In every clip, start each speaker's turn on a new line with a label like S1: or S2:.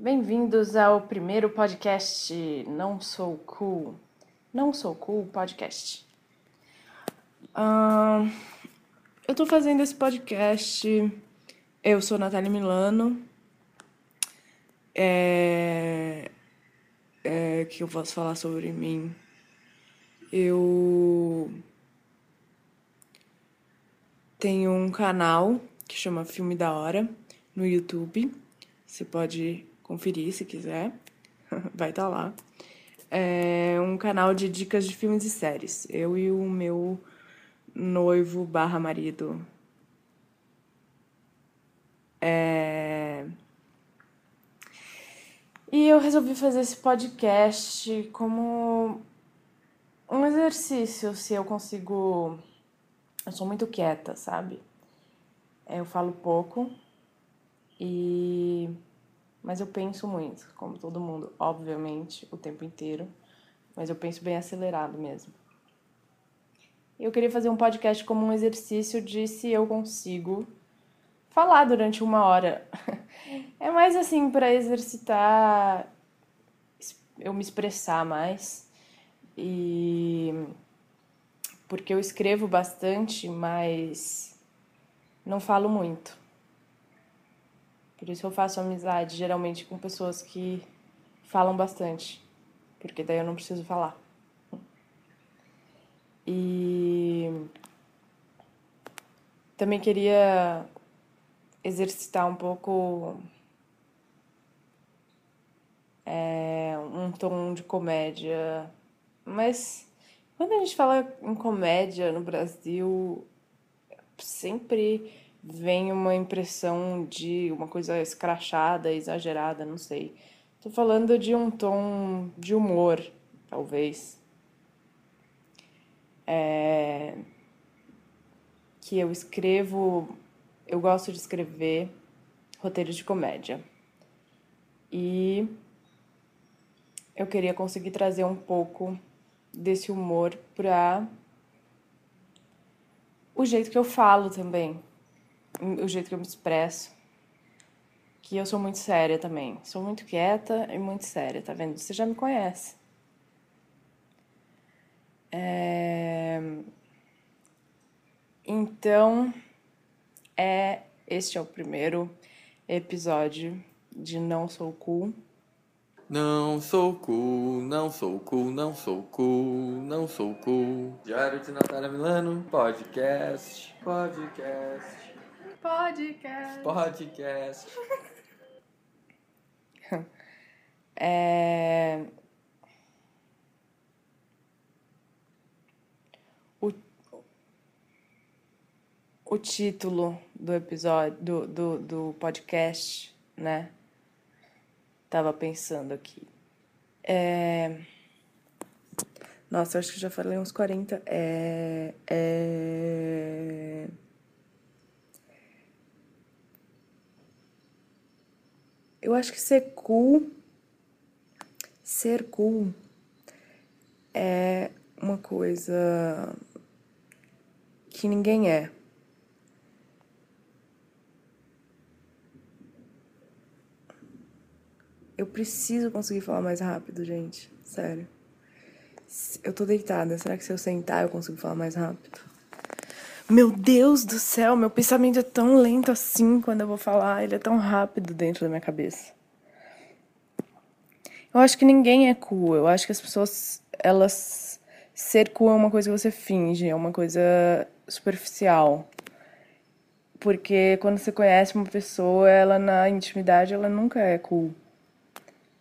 S1: Bem-vindos ao primeiro podcast Não Sou Cool. Não Sou Cool Podcast. Uh, eu tô fazendo esse podcast. Eu sou Natália Milano. É, é, que eu posso falar sobre mim? Eu tenho um canal que chama Filme da Hora no YouTube. Você pode conferir se quiser. Vai estar tá lá. É um canal de dicas de filmes e séries. Eu e o meu noivo barra marido. É... E eu resolvi fazer esse podcast como um exercício, se eu consigo. Eu sou muito quieta, sabe? Eu falo pouco e mas eu penso muito, como todo mundo, obviamente, o tempo inteiro, mas eu penso bem acelerado mesmo. Eu queria fazer um podcast como um exercício de se eu consigo falar durante uma hora. É mais assim para exercitar eu me expressar mais e porque eu escrevo bastante, mas não falo muito. Por isso eu faço amizade geralmente com pessoas que falam bastante, porque daí eu não preciso falar. E também queria exercitar um pouco é, um tom de comédia, mas quando a gente fala em comédia no Brasil, sempre vem uma impressão de uma coisa escrachada, exagerada, não sei. Tô falando de um tom de humor, talvez. É... Que eu escrevo, eu gosto de escrever roteiros de comédia. E eu queria conseguir trazer um pouco desse humor para o jeito que eu falo também o jeito que eu me expresso. Que eu sou muito séria também. Sou muito quieta e muito séria, tá vendo? Você já me conhece. É... Então, é este é o primeiro episódio de Não Sou Cool.
S2: Não sou cool, não sou cool, não sou cool, não sou cool. Diário de Natália Milano, podcast, podcast.
S1: Podcast.
S2: Podcast.
S1: é... O, o título do episódio, do, do, do podcast, né? Tava pensando aqui. É... Nossa, acho que já falei uns 40. É. É. Eu acho que ser cool, ser cool é uma coisa que ninguém é. Eu preciso conseguir falar mais rápido, gente. Sério. Eu tô deitada. Será que se eu sentar eu consigo falar mais rápido? Meu Deus do céu, meu pensamento é tão lento assim quando eu vou falar, ele é tão rápido dentro da minha cabeça. Eu acho que ninguém é cool, eu acho que as pessoas, elas. Ser cool é uma coisa que você finge, é uma coisa superficial. Porque quando você conhece uma pessoa, ela na intimidade, ela nunca é cool.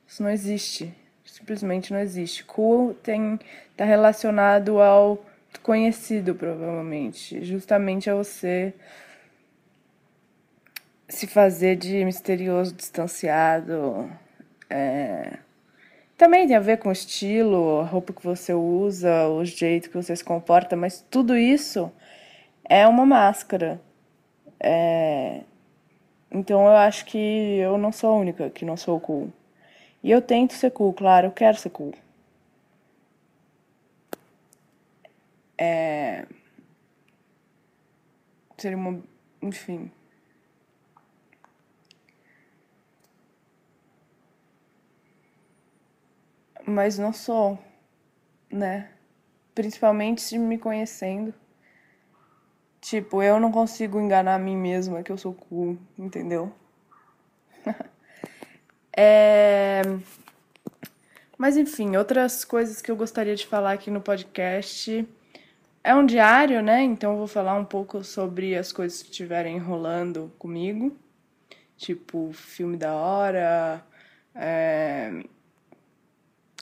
S1: Isso não existe. Simplesmente não existe. Cool tem tá relacionado ao conhecido, provavelmente. Justamente a você se fazer de misterioso, distanciado. É... Também tem a ver com o estilo, a roupa que você usa, o jeito que você se comporta, mas tudo isso é uma máscara. É... Então eu acho que eu não sou a única que não sou cool. E eu tento ser cool, claro, eu quero ser cool. É... Seria uma. Enfim. mas não sou, né? Principalmente me conhecendo. Tipo, eu não consigo enganar a mim mesma que eu sou cool, entendeu? é... Mas enfim, outras coisas que eu gostaria de falar aqui no podcast. É um diário, né? Então eu vou falar um pouco sobre as coisas que estiverem rolando comigo. Tipo, filme da hora, é...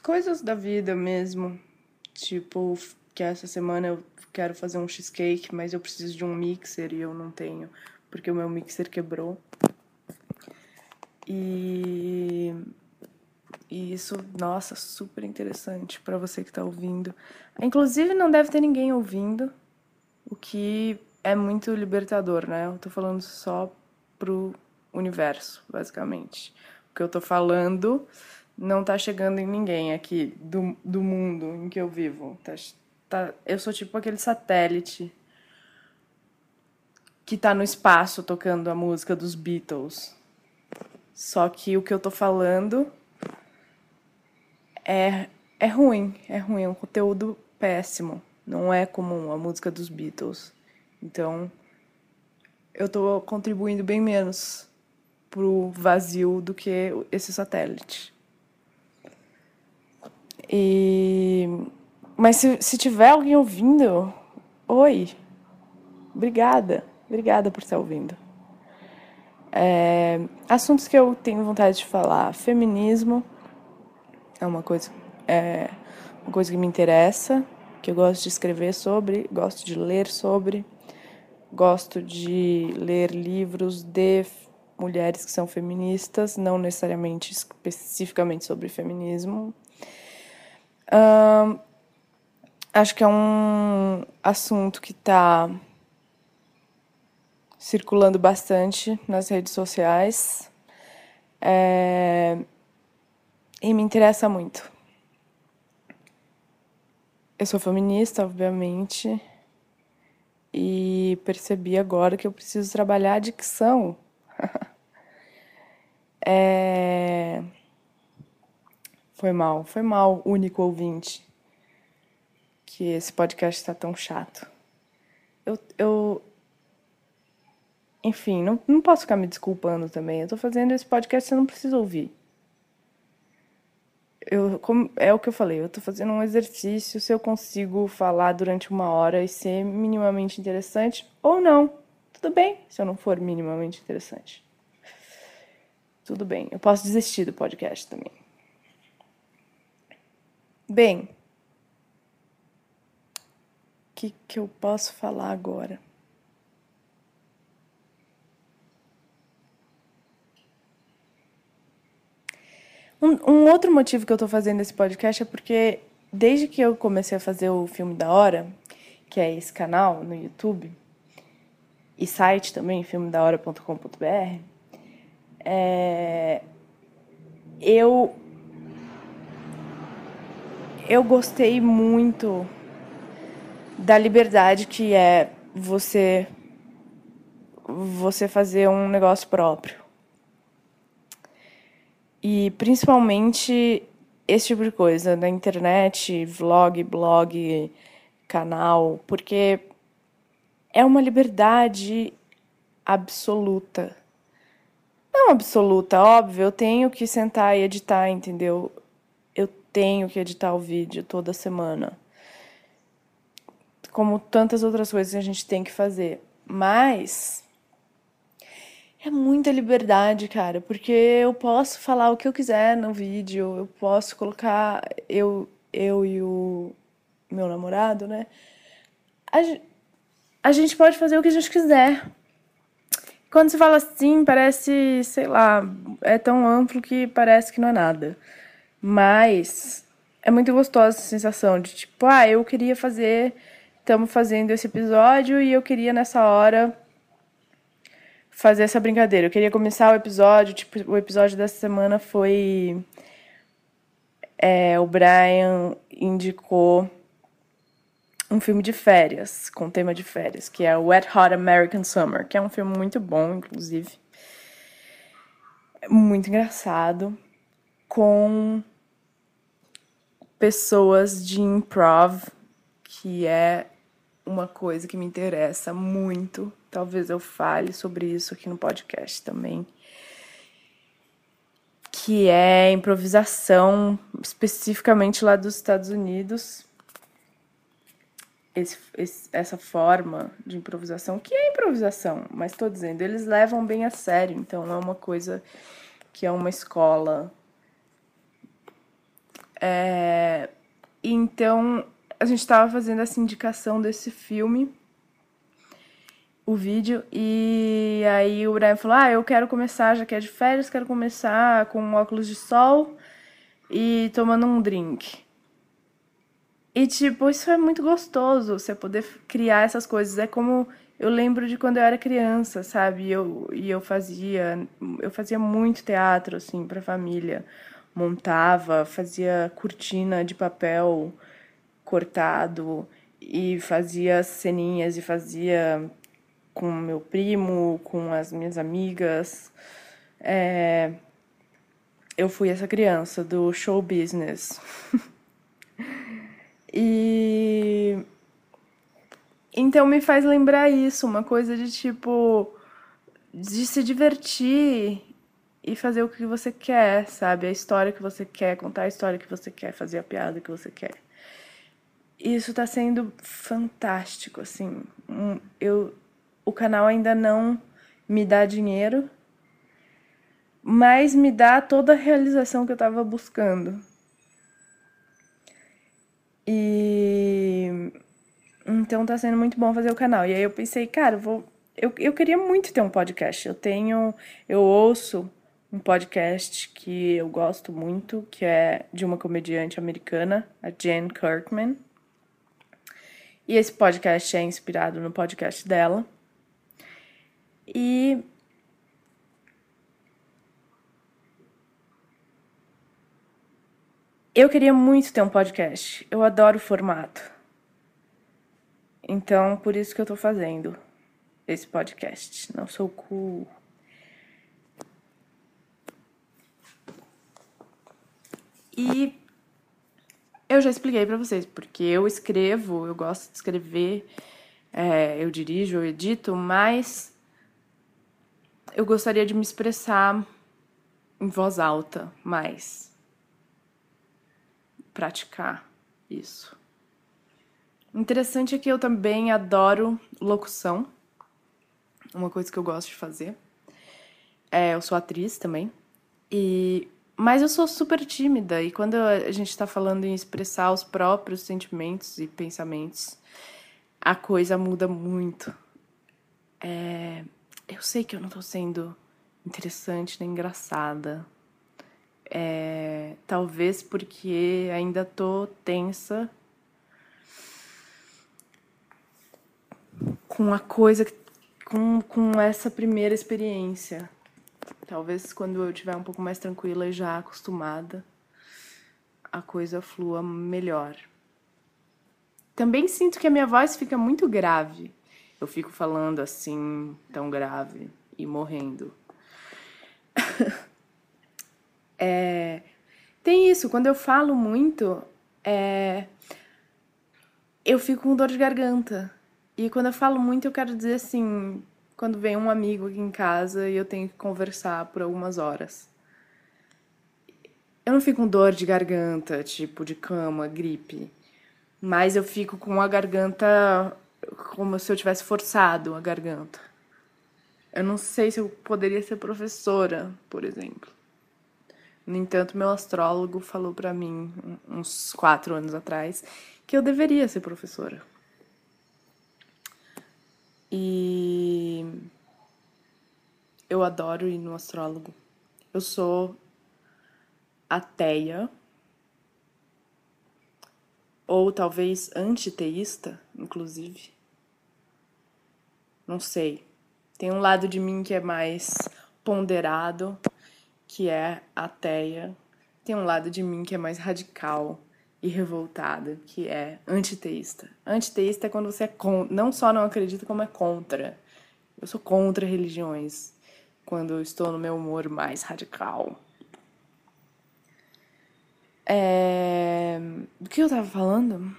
S1: coisas da vida mesmo. Tipo, que essa semana eu quero fazer um cheesecake, mas eu preciso de um mixer e eu não tenho, porque o meu mixer quebrou. E, e isso, nossa, super interessante para você que está ouvindo. Inclusive, não deve ter ninguém ouvindo, o que é muito libertador, né? Eu tô falando só pro universo, basicamente. O que eu tô falando não tá chegando em ninguém aqui do, do mundo em que eu vivo. Tá, tá, eu sou tipo aquele satélite que tá no espaço tocando a música dos Beatles. Só que o que eu tô falando é, é ruim, é ruim, é um conteúdo péssimo. Não é comum a música dos Beatles. Então, eu tô contribuindo bem menos pro vazio do que esse satélite. E mas se, se tiver alguém ouvindo, oi, obrigada, obrigada por estar ouvindo. É, assuntos que eu tenho vontade de falar: feminismo é uma coisa, é uma coisa que me interessa, que eu gosto de escrever sobre, gosto de ler sobre, gosto de ler livros de mulheres que são feministas, não necessariamente especificamente sobre feminismo. Acho que é um assunto que está circulando bastante nas redes sociais é, e me interessa muito. Eu sou feminista, obviamente, e percebi agora que eu preciso trabalhar a dicção. é... Foi mal, foi mal, único ouvinte que esse podcast está tão chato. Eu, eu enfim, não, não posso ficar me desculpando também. Eu tô fazendo esse podcast, você não precisa ouvir. Eu, como, é o que eu falei, eu tô fazendo um exercício se eu consigo falar durante uma hora e ser minimamente interessante ou não. Tudo bem se eu não for minimamente interessante. Tudo bem, eu posso desistir do podcast também. Bem, que, que eu posso falar agora? Um, um outro motivo que eu estou fazendo esse podcast é porque desde que eu comecei a fazer o filme da hora, que é esse canal no YouTube, e site também, filmedahora.com.br, é, eu eu gostei muito da liberdade que é você você fazer um negócio próprio. E principalmente esse tipo de coisa, na internet, vlog, blog, canal, porque é uma liberdade absoluta. Não absoluta, óbvio, eu tenho que sentar e editar, entendeu? Eu tenho que editar o vídeo toda semana como tantas outras coisas que a gente tem que fazer. Mas é muita liberdade, cara, porque eu posso falar o que eu quiser no vídeo, eu posso colocar eu, eu e o meu namorado, né? A, a gente pode fazer o que a gente quiser. Quando se fala assim, parece, sei lá, é tão amplo que parece que não é nada. Mas é muito gostosa essa sensação de tipo, ah, eu queria fazer estamos fazendo esse episódio e eu queria nessa hora fazer essa brincadeira. Eu queria começar o episódio, tipo, o episódio dessa semana foi é, o Brian indicou um filme de férias, com tema de férias, que é Wet Hot American Summer, que é um filme muito bom, inclusive. Muito engraçado, com pessoas de improv, que é uma coisa que me interessa muito. Talvez eu fale sobre isso aqui no podcast também. Que é improvisação, especificamente lá dos Estados Unidos. Esse, esse, essa forma de improvisação, que é improvisação, mas estou dizendo, eles levam bem a sério, então é uma coisa que é uma escola. É, então, a gente estava fazendo essa indicação desse filme, o vídeo, e aí o Brian falou: Ah, eu quero começar, já que é de férias, quero começar com um óculos de sol e tomando um drink. E, tipo, isso é muito gostoso, você poder criar essas coisas. É como eu lembro de quando eu era criança, sabe? E eu, e eu fazia, eu fazia muito teatro, assim, pra família. Montava, fazia cortina de papel cortado e fazia ceninhas e fazia com meu primo, com as minhas amigas. É... Eu fui essa criança do show business. e então me faz lembrar isso, uma coisa de tipo de se divertir e fazer o que você quer, sabe? A história que você quer, contar a história que você quer, fazer a piada que você quer. Isso tá sendo fantástico, assim. Eu o canal ainda não me dá dinheiro, mas me dá toda a realização que eu tava buscando. E então tá sendo muito bom fazer o canal. E aí eu pensei, cara, eu vou. Eu, eu queria muito ter um podcast. Eu tenho. Eu ouço um podcast que eu gosto muito, que é de uma comediante americana, a Jen Kirkman. E esse podcast é inspirado no podcast dela. E eu queria muito ter um podcast. Eu adoro o formato. Então, por isso que eu tô fazendo esse podcast. Não sou cool. E eu já expliquei para vocês, porque eu escrevo, eu gosto de escrever, é, eu dirijo, eu edito, mas eu gostaria de me expressar em voz alta mais. Praticar isso. Interessante é que eu também adoro locução, uma coisa que eu gosto de fazer. É, eu sou atriz também. E mas eu sou super tímida e quando a gente está falando em expressar os próprios sentimentos e pensamentos, a coisa muda muito. É, eu sei que eu não estou sendo interessante nem engraçada. É, talvez porque ainda tô tensa com a coisa, com, com essa primeira experiência. Talvez quando eu estiver um pouco mais tranquila e já acostumada, a coisa flua melhor. Também sinto que a minha voz fica muito grave. Eu fico falando assim, tão grave e morrendo. é, tem isso, quando eu falo muito, é, eu fico com dor de garganta. E quando eu falo muito, eu quero dizer assim, quando vem um amigo aqui em casa e eu tenho que conversar por algumas horas. Eu não fico com dor de garganta, tipo de cama, gripe, mas eu fico com a garganta como se eu tivesse forçado a garganta. Eu não sei se eu poderia ser professora, por exemplo. No entanto, meu astrólogo falou para mim uns quatro anos atrás que eu deveria ser professora. E eu adoro ir no astrólogo. Eu sou ateia, ou talvez antiteísta, inclusive. Não sei. Tem um lado de mim que é mais ponderado, que é ateia. Tem um lado de mim que é mais radical, e revoltada, que é antiteísta. Antiteísta é quando você é con não só não acredita, como é contra. Eu sou contra religiões quando eu estou no meu humor mais radical. É... Do que eu tava falando?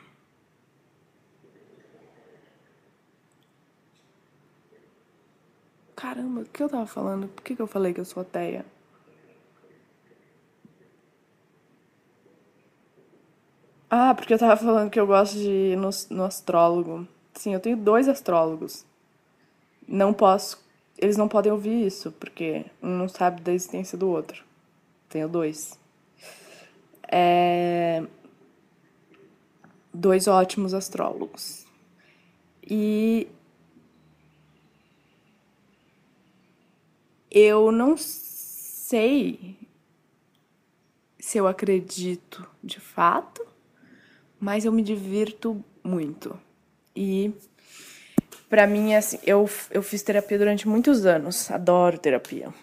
S1: Caramba, o que eu tava falando? Por que, que eu falei que eu sou ateia? Ah, porque eu tava falando que eu gosto de ir no, no astrólogo. Sim, eu tenho dois astrólogos. Não posso. Eles não podem ouvir isso, porque um não sabe da existência do outro. Tenho dois. É... Dois ótimos astrólogos. E eu não sei se eu acredito de fato, mas eu me divirto muito. E para mim, assim, eu, eu fiz terapia durante muitos anos, adoro terapia.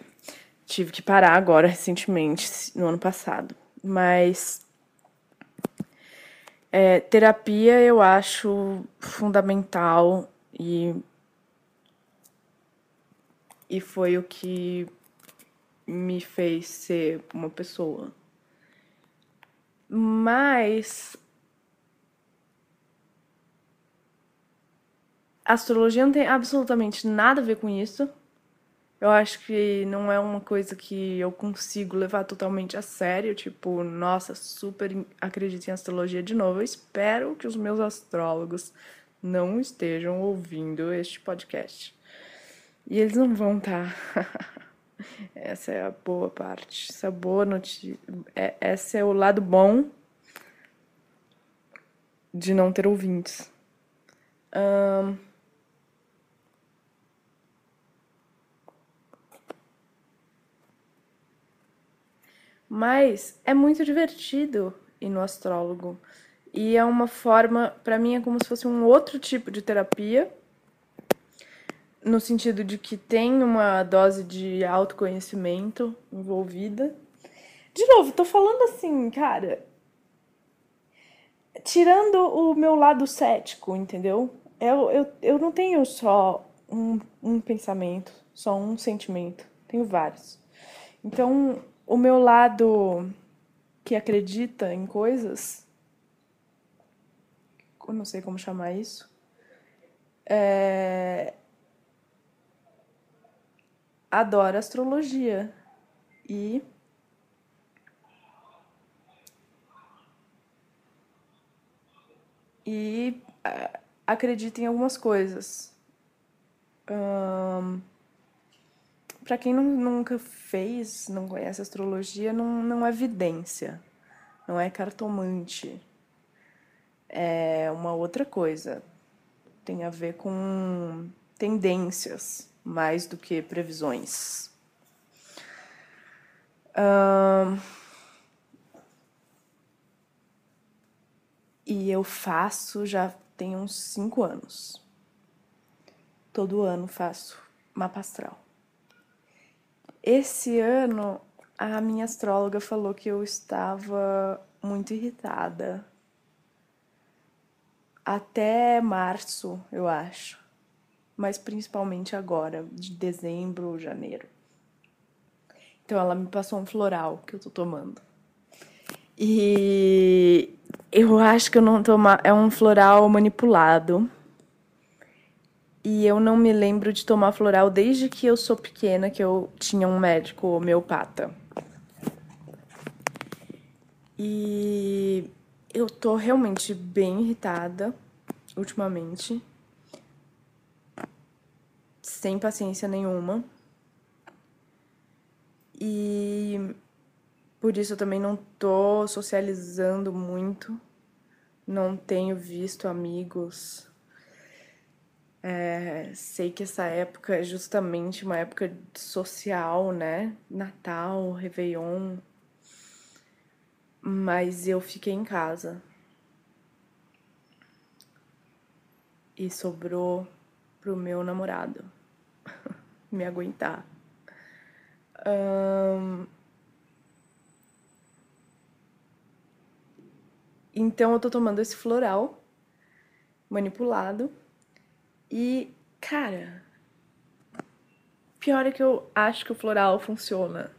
S1: Tive que parar agora, recentemente, no ano passado. Mas é, terapia eu acho fundamental e, e foi o que me fez ser uma pessoa. Mas a astrologia não tem absolutamente nada a ver com isso. Eu acho que não é uma coisa que eu consigo levar totalmente a sério, tipo, nossa, super acredito em astrologia de novo. Eu espero que os meus astrólogos não estejam ouvindo este podcast. E eles não vão estar. Tá. essa é a boa parte. Essa boa notícia. É, esse é o lado bom de não ter ouvintes. Um, Mas é muito divertido ir no astrólogo. E é uma forma, para mim, é como se fosse um outro tipo de terapia, no sentido de que tem uma dose de autoconhecimento envolvida. De novo, tô falando assim, cara. Tirando o meu lado cético, entendeu? Eu, eu, eu não tenho só um, um pensamento, só um sentimento. Tenho vários. Então, o meu lado que acredita em coisas, eu não sei como chamar isso, é... adora astrologia e e é, acredita em algumas coisas. Um para quem não, nunca fez, não conhece astrologia, não, não é vidência, não é cartomante. É uma outra coisa. Tem a ver com tendências mais do que previsões. Um, e eu faço já tem uns cinco anos. Todo ano faço mapa astral. Esse ano, a minha astróloga falou que eu estava muito irritada. Até março, eu acho. Mas principalmente agora, de dezembro, janeiro. Então ela me passou um floral que eu tô tomando. E eu acho que eu não tomo. É um floral manipulado e eu não me lembro de tomar floral desde que eu sou pequena, que eu tinha um médico homeopata. E eu tô realmente bem irritada ultimamente. Sem paciência nenhuma. E por isso eu também não tô socializando muito. Não tenho visto amigos é, sei que essa época é justamente uma época social, né? Natal, Réveillon. Mas eu fiquei em casa. E sobrou pro meu namorado me aguentar. Um... Então eu tô tomando esse floral manipulado e, cara, pior é que eu acho que o floral funciona.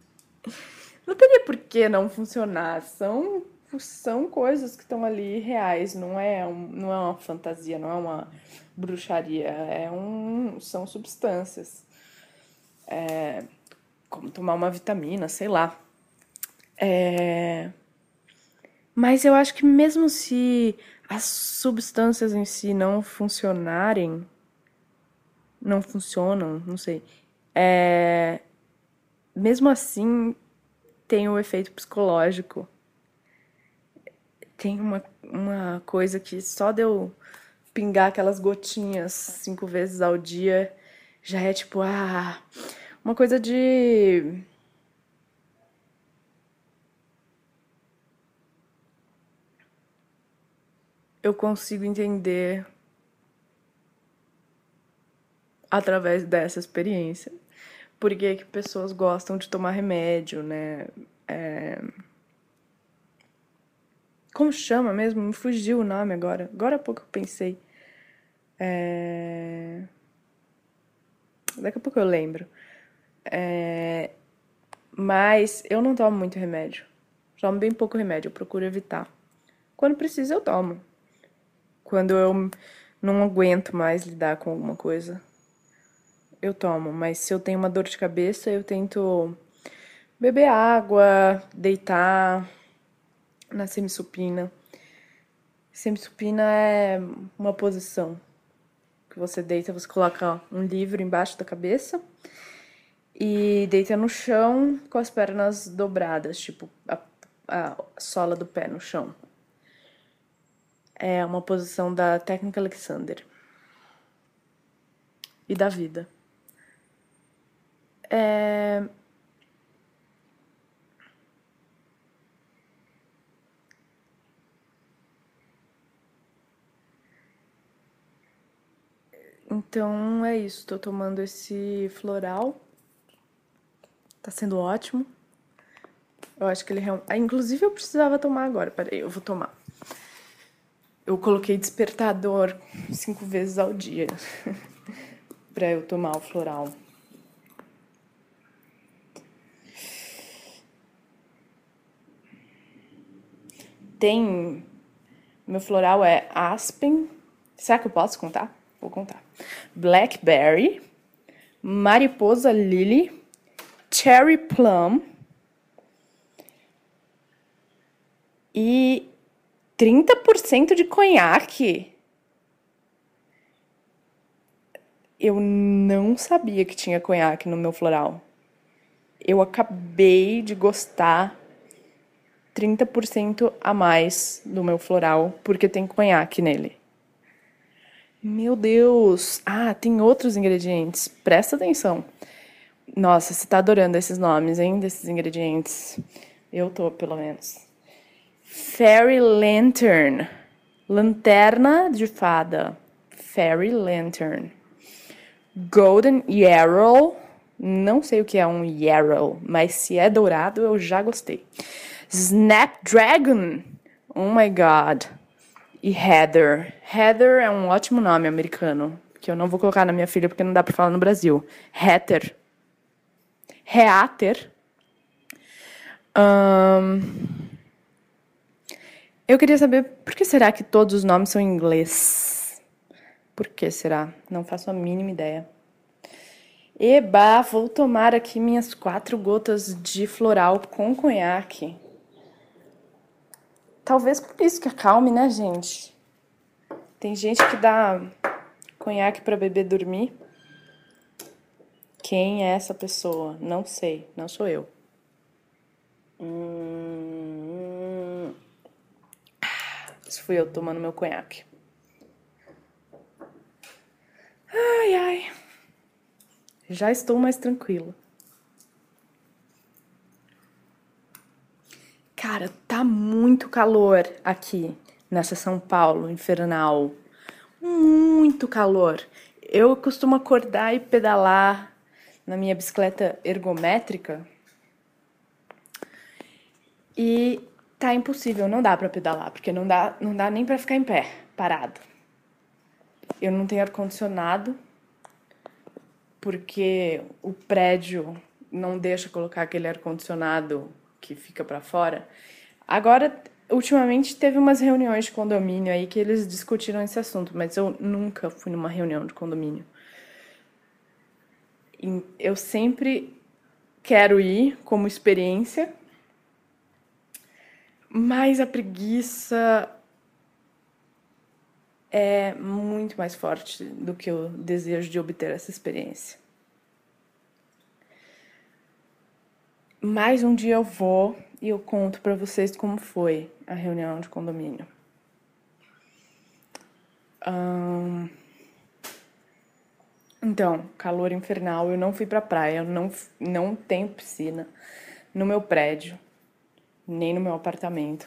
S1: não teria por que não funcionar. São são coisas que estão ali reais, não é, um, não é uma fantasia, não é uma bruxaria, é um, são substâncias. É, como tomar uma vitamina, sei lá. É, mas eu acho que mesmo se as substâncias em si não funcionarem, não funcionam, não sei. É, mesmo assim, tem o efeito psicológico. Tem uma, uma coisa que só deu pingar aquelas gotinhas cinco vezes ao dia já é tipo, ah, uma coisa de. Eu consigo entender através dessa experiência por que, que pessoas gostam de tomar remédio, né? É... Como chama mesmo? Me fugiu o nome agora. Agora há pouco eu pensei. É... Daqui a pouco eu lembro. É... Mas eu não tomo muito remédio. Tomo bem pouco remédio, eu procuro evitar. Quando precisa, eu tomo. Quando eu não aguento mais lidar com alguma coisa, eu tomo. Mas se eu tenho uma dor de cabeça, eu tento beber água, deitar na semissupina. Semissupina é uma posição que você deita, você coloca um livro embaixo da cabeça e deita no chão com as pernas dobradas, tipo a, a sola do pé no chão. É uma posição da técnica Alexander e da vida. É, Então é isso, tô tomando esse floral. Tá sendo ótimo. Eu acho que ele realmente. Ah, inclusive eu precisava tomar agora. Peraí, eu vou tomar. Eu coloquei despertador cinco vezes ao dia pra eu tomar o floral. Tem. Meu floral é Aspen. Será que eu posso contar? Vou contar. Blackberry, Mariposa Lily, Cherry Plum e 30% de conhaque. Eu não sabia que tinha conhaque no meu floral. Eu acabei de gostar 30% a mais do meu floral porque tem conhaque nele. Meu Deus! Ah, tem outros ingredientes. Presta atenção. Nossa, você tá adorando esses nomes, hein? Desses ingredientes. Eu tô, pelo menos. Fairy Lantern. Lanterna de fada. Fairy Lantern. Golden Yarrow. Não sei o que é um Yarrow, mas se é dourado eu já gostei. Snapdragon. Oh my god e Heather. Heather é um ótimo nome americano, que eu não vou colocar na minha filha porque não dá para falar no Brasil. Heather. Heather. Um, eu queria saber por que será que todos os nomes são em inglês? Por que será? Não faço a mínima ideia. Eba, vou tomar aqui minhas quatro gotas de floral com conhaque. Talvez por isso que acalme, né, gente? Tem gente que dá conhaque para beber dormir. Quem é essa pessoa? Não sei, não sou eu. Hum... Isso fui eu tomando meu conhaque. Ai, ai. Já estou mais tranquila. Cara, tá muito calor aqui nessa São Paulo infernal. Muito calor. Eu costumo acordar e pedalar na minha bicicleta ergométrica. E tá impossível, não dá para pedalar, porque não dá, não dá nem para ficar em pé, parado. Eu não tenho ar condicionado porque o prédio não deixa colocar aquele ar condicionado que fica para fora. Agora ultimamente teve umas reuniões de condomínio aí que eles discutiram esse assunto, mas eu nunca fui numa reunião de condomínio. Eu sempre quero ir como experiência, mas a preguiça é muito mais forte do que o desejo de obter essa experiência. Mais um dia eu vou e eu conto para vocês como foi a reunião de condomínio. Então, calor infernal, eu não fui pra praia, não, não tenho piscina no meu prédio, nem no meu apartamento.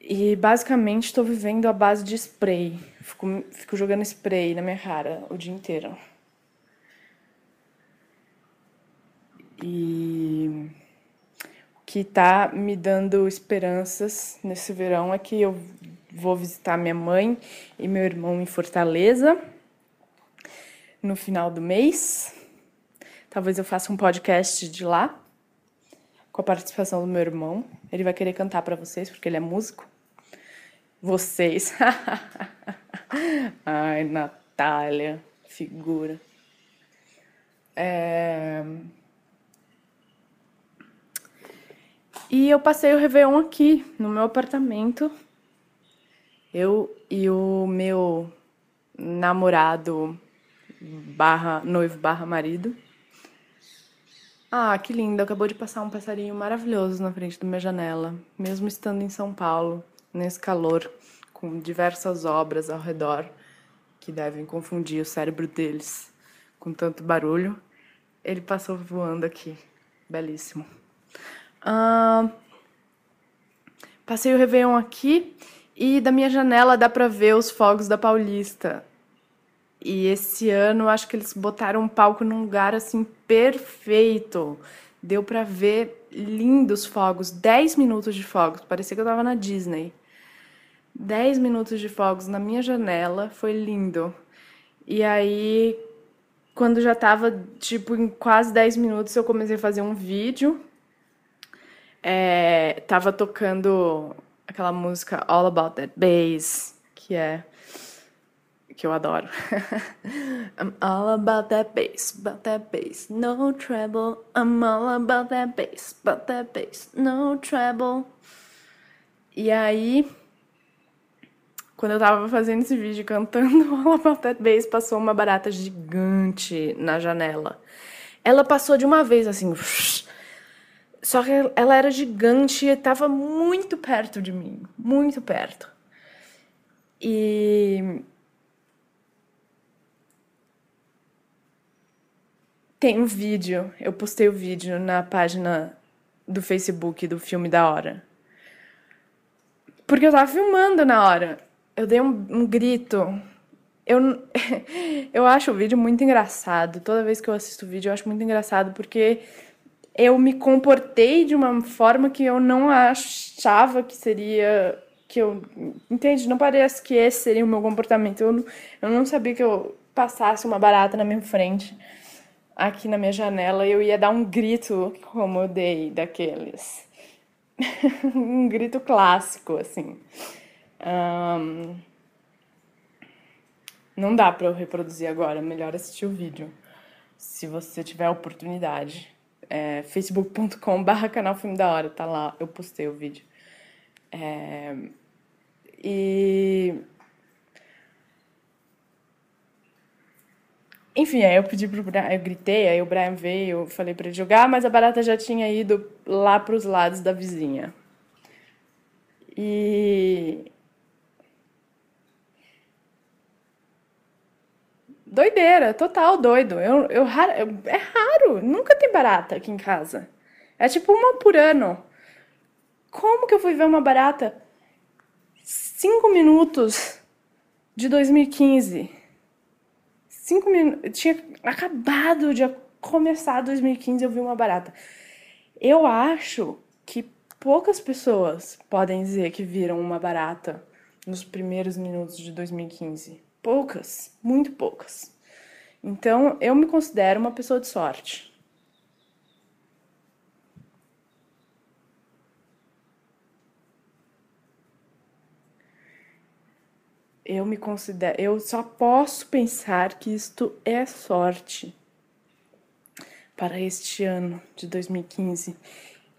S1: E basicamente estou vivendo à base de spray. Fico, fico jogando spray na minha cara o dia inteiro. E o que está me dando esperanças nesse verão é que eu vou visitar minha mãe e meu irmão em Fortaleza no final do mês. Talvez eu faça um podcast de lá com a participação do meu irmão. Ele vai querer cantar para vocês porque ele é músico. Vocês. Ai, Natália, figura. É... E eu passei o Réveillon aqui, no meu apartamento. Eu e o meu namorado barra noivo barra marido. Ah, que lindo! Acabou de passar um passarinho maravilhoso na frente da minha janela, mesmo estando em São Paulo, nesse calor, com diversas obras ao redor que devem confundir o cérebro deles com tanto barulho. Ele passou voando aqui, belíssimo. Uh, passei o Réveillon aqui e da minha janela dá pra ver os fogos da Paulista. E esse ano acho que eles botaram um palco num lugar assim perfeito. Deu pra ver lindos fogos, 10 minutos de fogos, parecia que eu tava na Disney. 10 minutos de fogos na minha janela, foi lindo. E aí, quando já tava tipo em quase 10 minutos, eu comecei a fazer um vídeo é, tava tocando aquela música All About That Bass, que é que eu adoro. I'm all about that bass, about that bass, no treble. I'm all about that bass, about that bass, no treble. E aí, quando eu tava fazendo esse vídeo cantando All About That Bass, passou uma barata gigante na janela. Ela passou de uma vez assim, só que ela era gigante e estava muito perto de mim, muito perto. E tem um vídeo, eu postei o vídeo na página do Facebook do filme da hora. Porque eu tava filmando na hora. Eu dei um, um grito. Eu, eu acho o vídeo muito engraçado. Toda vez que eu assisto o vídeo, eu acho muito engraçado porque eu me comportei de uma forma que eu não achava que seria que eu entende não parece que esse seria o meu comportamento eu, eu não sabia que eu passasse uma barata na minha frente aqui na minha janela eu ia dar um grito como eu dei daqueles um grito clássico assim um, não dá para eu reproduzir agora melhor assistir o vídeo se você tiver oportunidade é, facebook.com/barra canal Filme da Hora, tá lá, eu postei o vídeo. É, e. Enfim, aí eu pedi pro Brian, eu gritei, aí o Brian veio, eu falei para ele jogar, mas a barata já tinha ido lá pros lados da vizinha. E Doideira, total doido. Eu, eu, é raro, nunca tem barata aqui em casa. É tipo uma por ano. Como que eu fui ver uma barata? Cinco minutos de 2015. Cinco minutos. Tinha acabado de começar 2015 eu vi uma barata. Eu acho que poucas pessoas podem dizer que viram uma barata nos primeiros minutos de 2015. Poucas, muito poucas. Então, eu me considero uma pessoa de sorte. Eu me considero, eu só posso pensar que isto é sorte para este ano de 2015,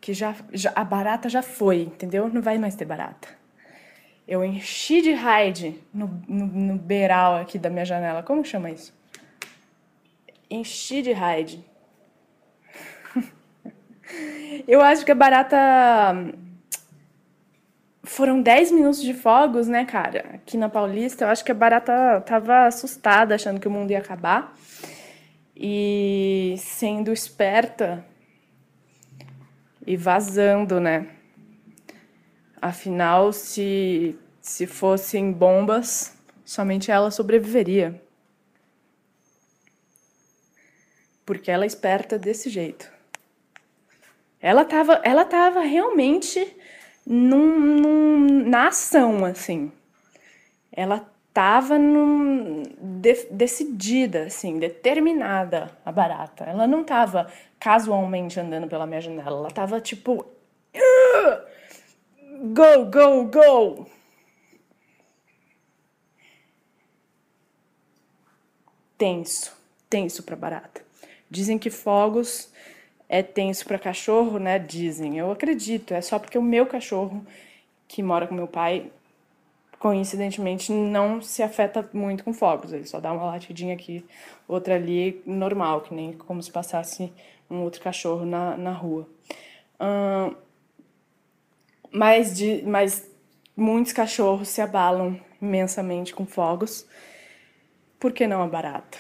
S1: que já, já a barata já foi, entendeu? Não vai mais ter barata. Eu enchi de raid no, no, no beiral aqui da minha janela. Como chama isso? Enchi de raid. eu acho que a barata foram 10 minutos de fogos, né, cara? Aqui na Paulista, eu acho que a barata tava assustada, achando que o mundo ia acabar. E sendo esperta e vazando, né? Afinal, se, se fossem bombas, somente ela sobreviveria. Porque ela é esperta desse jeito. Ela tava, ela tava realmente num, num, na ação, assim. Ela estava de, decidida, assim, determinada a barata. Ela não estava casualmente andando pela minha janela. Ela estava tipo. Go, go, go! Tenso, tenso para barata. Dizem que fogos é tenso para cachorro, né? Dizem. Eu acredito. É só porque o meu cachorro, que mora com meu pai, coincidentemente não se afeta muito com fogos. Ele só dá uma latidinha aqui, outra ali, normal, que nem como se passasse um outro cachorro na, na rua. Hum, mas, de, mas muitos cachorros se abalam imensamente com fogos. Por que não a barata?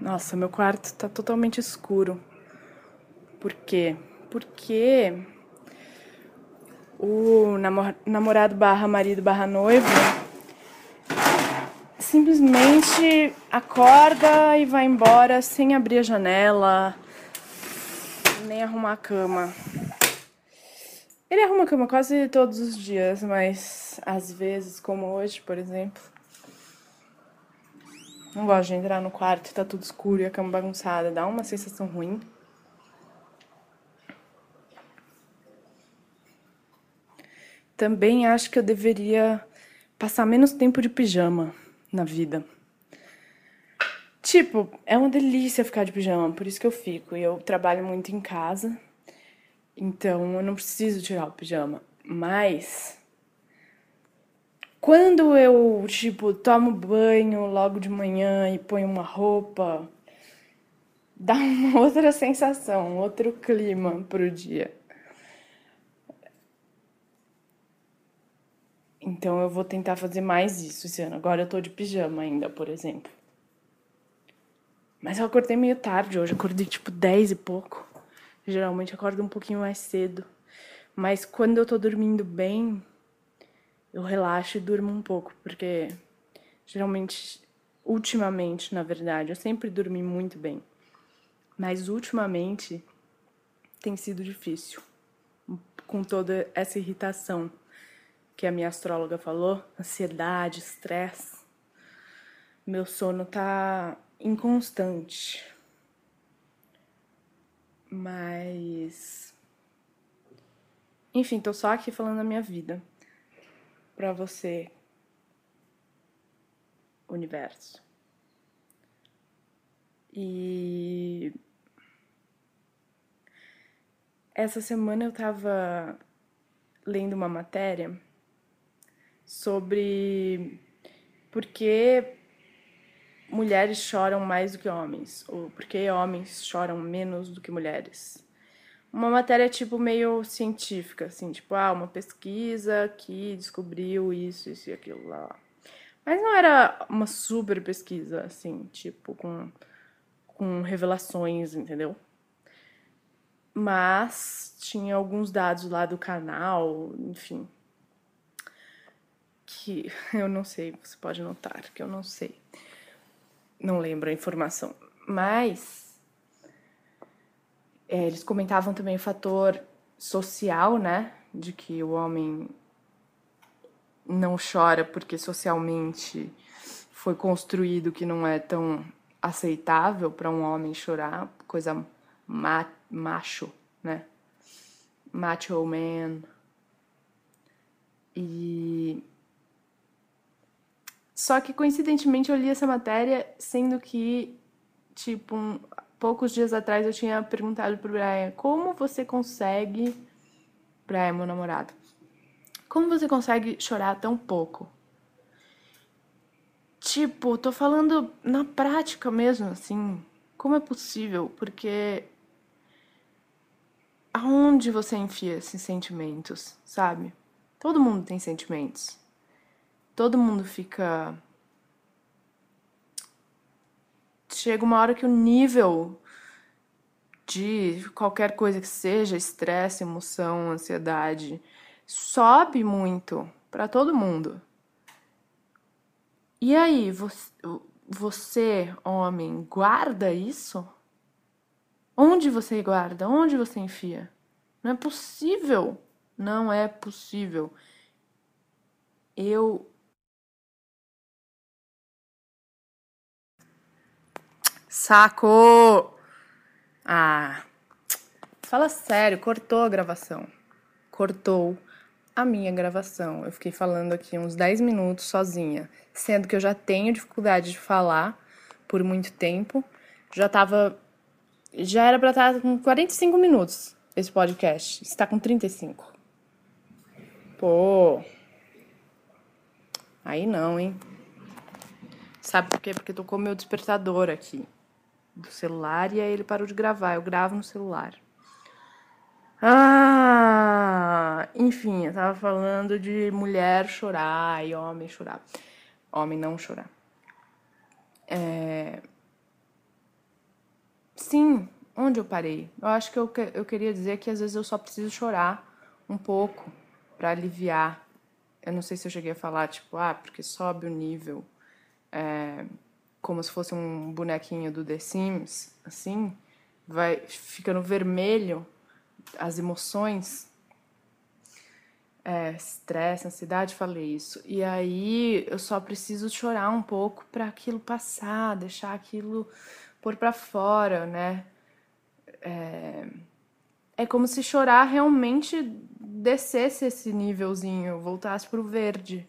S1: Nossa, meu quarto tá totalmente escuro. Por quê? Porque o namorado barra marido barra noivo simplesmente acorda e vai embora sem abrir a janela, nem arrumar a cama. Ele arruma a cama quase todos os dias, mas às vezes, como hoje, por exemplo, não gosto de entrar no quarto, tá tudo escuro e a cama bagunçada. Dá uma sensação ruim. Também acho que eu deveria passar menos tempo de pijama na vida. Tipo, é uma delícia ficar de pijama, por isso que eu fico. E eu trabalho muito em casa, então eu não preciso tirar o pijama. Mas quando eu, tipo, tomo banho logo de manhã e ponho uma roupa, dá uma outra sensação, outro clima pro dia. Então eu vou tentar fazer mais isso esse ano. Agora eu tô de pijama ainda, por exemplo. Mas eu acordei meio tarde hoje, acordei tipo 10 e pouco. Geralmente acordo um pouquinho mais cedo. Mas quando eu tô dormindo bem, eu relaxo e durmo um pouco, porque geralmente, ultimamente, na verdade, eu sempre dormi muito bem. Mas ultimamente tem sido difícil com toda essa irritação que a minha astróloga falou, ansiedade, estresse. Meu sono tá inconstante. Mas enfim, tô só aqui falando da minha vida para você, universo. E essa semana eu tava lendo uma matéria sobre por que mulheres choram mais do que homens, ou por que homens choram menos do que mulheres uma matéria tipo meio científica, assim, tipo, ah, uma pesquisa que descobriu isso, isso e aquilo lá. Mas não era uma super pesquisa, assim, tipo, com, com revelações, entendeu? Mas tinha alguns dados lá do canal, enfim. Que eu não sei, você pode notar que eu não sei. Não lembro a informação. Mas é, eles comentavam também o fator social, né? De que o homem não chora porque socialmente foi construído que não é tão aceitável para um homem chorar, coisa ma macho, né? Macho man. E só que coincidentemente eu li essa matéria, sendo que tipo um, poucos dias atrás eu tinha perguntado pro Brian como você consegue Brian, meu namorado. Como você consegue chorar tão pouco? Tipo, tô falando na prática mesmo, assim. Como é possível? Porque. Aonde você enfia esses sentimentos, sabe? Todo mundo tem sentimentos. Todo mundo fica. Chega uma hora que o nível de qualquer coisa que seja, estresse, emoção, ansiedade, sobe muito para todo mundo. E aí, você, homem, guarda isso? Onde você guarda? Onde você enfia? Não é possível. Não é possível. Eu. Saco! Ah. Fala sério, cortou a gravação. Cortou a minha gravação. Eu fiquei falando aqui uns 10 minutos sozinha, sendo que eu já tenho dificuldade de falar por muito tempo. Já tava. Já era pra estar com 45 minutos esse podcast. Está com 35. Pô. Aí não, hein? Sabe por quê? Porque tocou meu despertador aqui do celular e aí ele parou de gravar. Eu gravo no celular. Ah, enfim, eu tava falando de mulher chorar e homem chorar. Homem não chorar. É... Sim, onde eu parei? Eu acho que eu, eu queria dizer que às vezes eu só preciso chorar um pouco para aliviar. Eu não sei se eu cheguei a falar, tipo, ah, porque sobe o nível. É... Como se fosse um bonequinho do The Sims, assim, vai ficando vermelho as emoções, é, estresse, ansiedade, falei isso. E aí eu só preciso chorar um pouco para aquilo passar, deixar aquilo pôr para fora, né? É, é como se chorar realmente descesse esse nívelzinho, voltasse pro verde,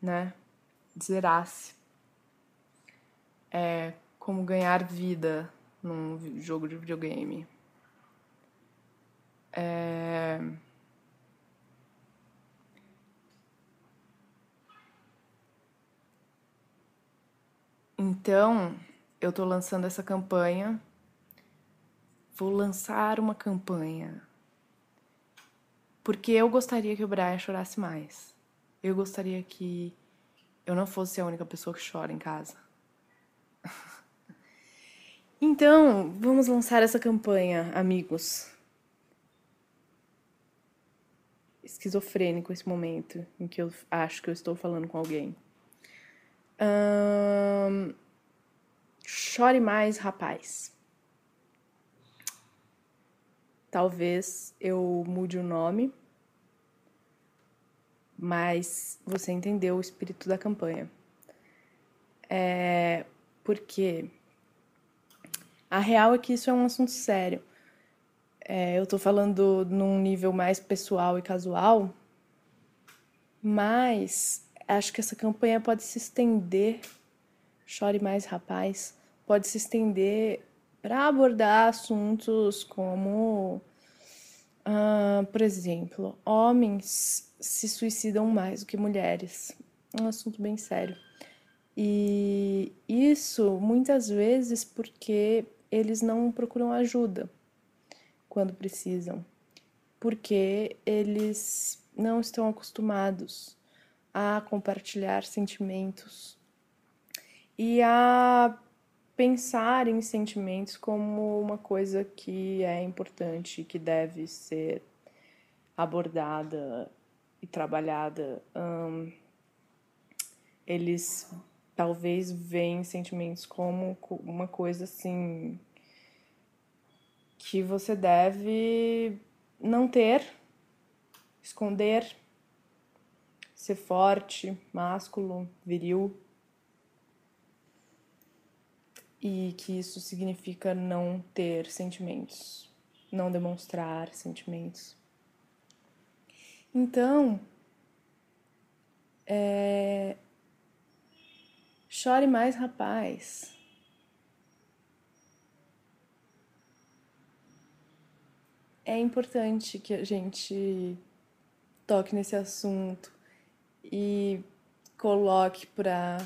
S1: né? Zerasse. É como ganhar vida num jogo de videogame. É... Então, eu estou lançando essa campanha. Vou lançar uma campanha. Porque eu gostaria que o Brian chorasse mais. Eu gostaria que eu não fosse a única pessoa que chora em casa. Então, vamos lançar essa campanha, amigos. esquizofrênico esse momento em que eu acho que eu estou falando com alguém. chore mais, rapaz. Talvez eu mude o nome, mas você entendeu o espírito da campanha. É porque a real é que isso é um assunto sério. É, eu tô falando num nível mais pessoal e casual, mas acho que essa campanha pode se estender, chore mais rapaz, pode se estender para abordar assuntos como, uh, por exemplo, homens se suicidam mais do que mulheres. É um assunto bem sério. E isso muitas vezes porque eles não procuram ajuda quando precisam, porque eles não estão acostumados a compartilhar sentimentos e a pensar em sentimentos como uma coisa que é importante, que deve ser abordada e trabalhada. Um, eles talvez veem sentimentos como uma coisa assim que você deve não ter, esconder, ser forte, másculo, viril. E que isso significa não ter sentimentos, não demonstrar sentimentos. Então, É... Chore mais, rapaz. É importante que a gente toque nesse assunto e coloque para